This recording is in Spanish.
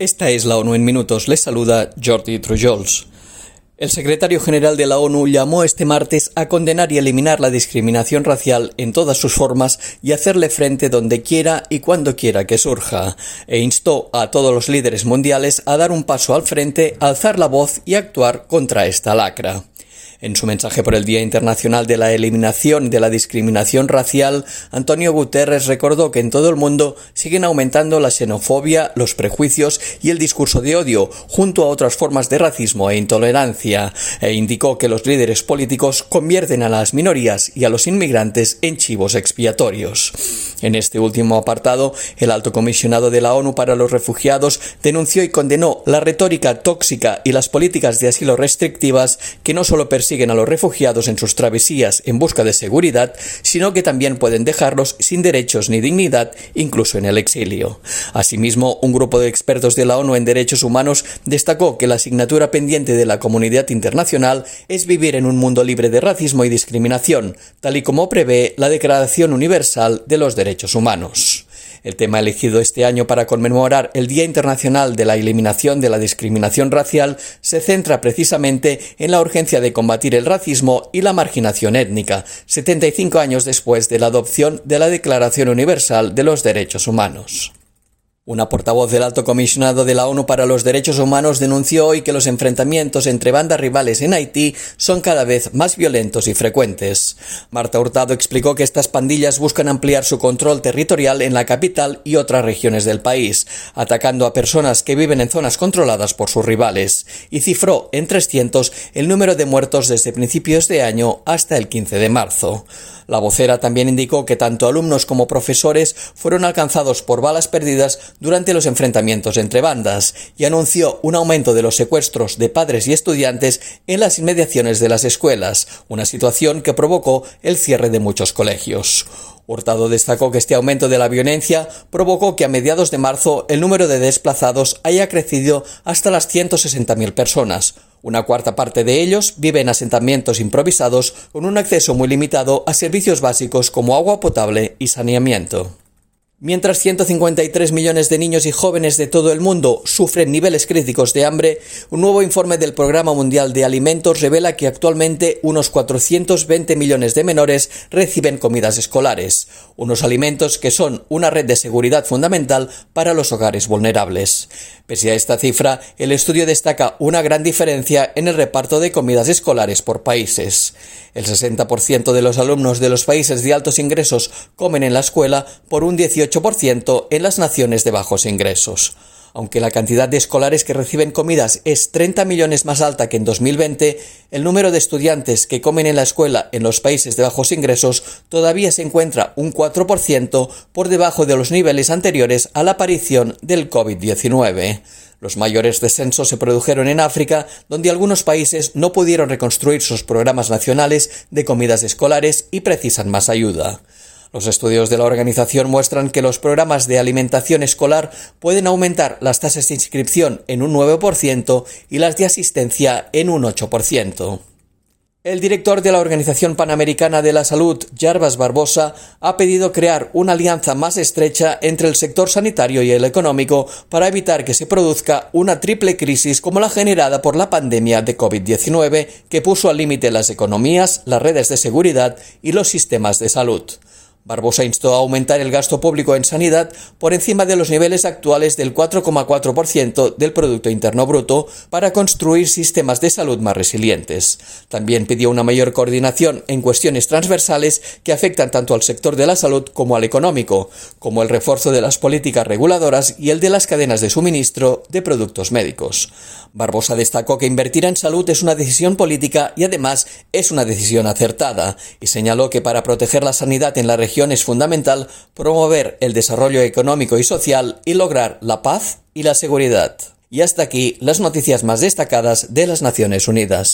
Esta es la ONU en minutos. Les saluda Jordi Trujols. El secretario general de la ONU llamó este martes a condenar y eliminar la discriminación racial en todas sus formas y hacerle frente donde quiera y cuando quiera que surja, e instó a todos los líderes mundiales a dar un paso al frente, alzar la voz y actuar contra esta lacra. En su mensaje por el Día Internacional de la Eliminación de la Discriminación Racial, Antonio Guterres recordó que en todo el mundo siguen aumentando la xenofobia, los prejuicios y el discurso de odio, junto a otras formas de racismo e intolerancia, e indicó que los líderes políticos convierten a las minorías y a los inmigrantes en chivos expiatorios. En este último apartado, el alto comisionado de la ONU para los refugiados denunció y condenó la retórica tóxica y las políticas de asilo restrictivas que no solo persiguen a los refugiados en sus travesías en busca de seguridad, sino que también pueden dejarlos sin derechos ni dignidad, incluso en el exilio. Asimismo, un grupo de expertos de la ONU en derechos humanos destacó que la asignatura pendiente de la comunidad internacional es vivir en un mundo libre de racismo y discriminación, tal y como prevé la Declaración Universal de los Derechos humanos. El tema elegido este año para conmemorar el Día Internacional de la Eliminación de la Discriminación Racial se centra precisamente en la urgencia de combatir el racismo y la marginación étnica, 75 años después de la adopción de la Declaración Universal de los Derechos Humanos. Una portavoz del Alto Comisionado de la ONU para los Derechos Humanos denunció hoy que los enfrentamientos entre bandas rivales en Haití son cada vez más violentos y frecuentes. Marta Hurtado explicó que estas pandillas buscan ampliar su control territorial en la capital y otras regiones del país, atacando a personas que viven en zonas controladas por sus rivales, y cifró en 300 el número de muertos desde principios de año hasta el 15 de marzo. La vocera también indicó que tanto alumnos como profesores fueron alcanzados por balas perdidas durante los enfrentamientos entre bandas y anunció un aumento de los secuestros de padres y estudiantes en las inmediaciones de las escuelas, una situación que provocó el cierre de muchos colegios. Hurtado destacó que este aumento de la violencia provocó que a mediados de marzo el número de desplazados haya crecido hasta las 160.000 personas. Una cuarta parte de ellos vive en asentamientos improvisados con un acceso muy limitado a servicios básicos como agua potable y saneamiento. Mientras 153 millones de niños y jóvenes de todo el mundo sufren niveles críticos de hambre, un nuevo informe del Programa Mundial de Alimentos revela que actualmente unos 420 millones de menores reciben comidas escolares, unos alimentos que son una red de seguridad fundamental para los hogares vulnerables. Pese a esta cifra, el estudio destaca una gran diferencia en el reparto de comidas escolares por países. El 60% de los alumnos de los países de altos ingresos comen en la escuela por un 18% en las naciones de bajos ingresos. Aunque la cantidad de escolares que reciben comidas es 30 millones más alta que en 2020, el número de estudiantes que comen en la escuela en los países de bajos ingresos todavía se encuentra un 4% por debajo de los niveles anteriores a la aparición del COVID-19. Los mayores descensos se produjeron en África, donde algunos países no pudieron reconstruir sus programas nacionales de comidas escolares y precisan más ayuda. Los estudios de la organización muestran que los programas de alimentación escolar pueden aumentar las tasas de inscripción en un 9% y las de asistencia en un 8%. El director de la Organización Panamericana de la Salud, Jarbas Barbosa, ha pedido crear una alianza más estrecha entre el sector sanitario y el económico para evitar que se produzca una triple crisis como la generada por la pandemia de COVID-19 que puso al límite las economías, las redes de seguridad y los sistemas de salud. Barbosa instó a aumentar el gasto público en sanidad por encima de los niveles actuales del 4,4% del Producto Interno Bruto para construir sistemas de salud más resilientes. También pidió una mayor coordinación en cuestiones transversales que afectan tanto al sector de la salud como al económico, como el refuerzo de las políticas reguladoras y el de las cadenas de suministro de productos médicos. Barbosa destacó que invertir en salud es una decisión política y además es una decisión acertada, y señaló que para proteger la sanidad en la es fundamental promover el desarrollo económico y social y lograr la paz y la seguridad. Y hasta aquí las noticias más destacadas de las Naciones Unidas.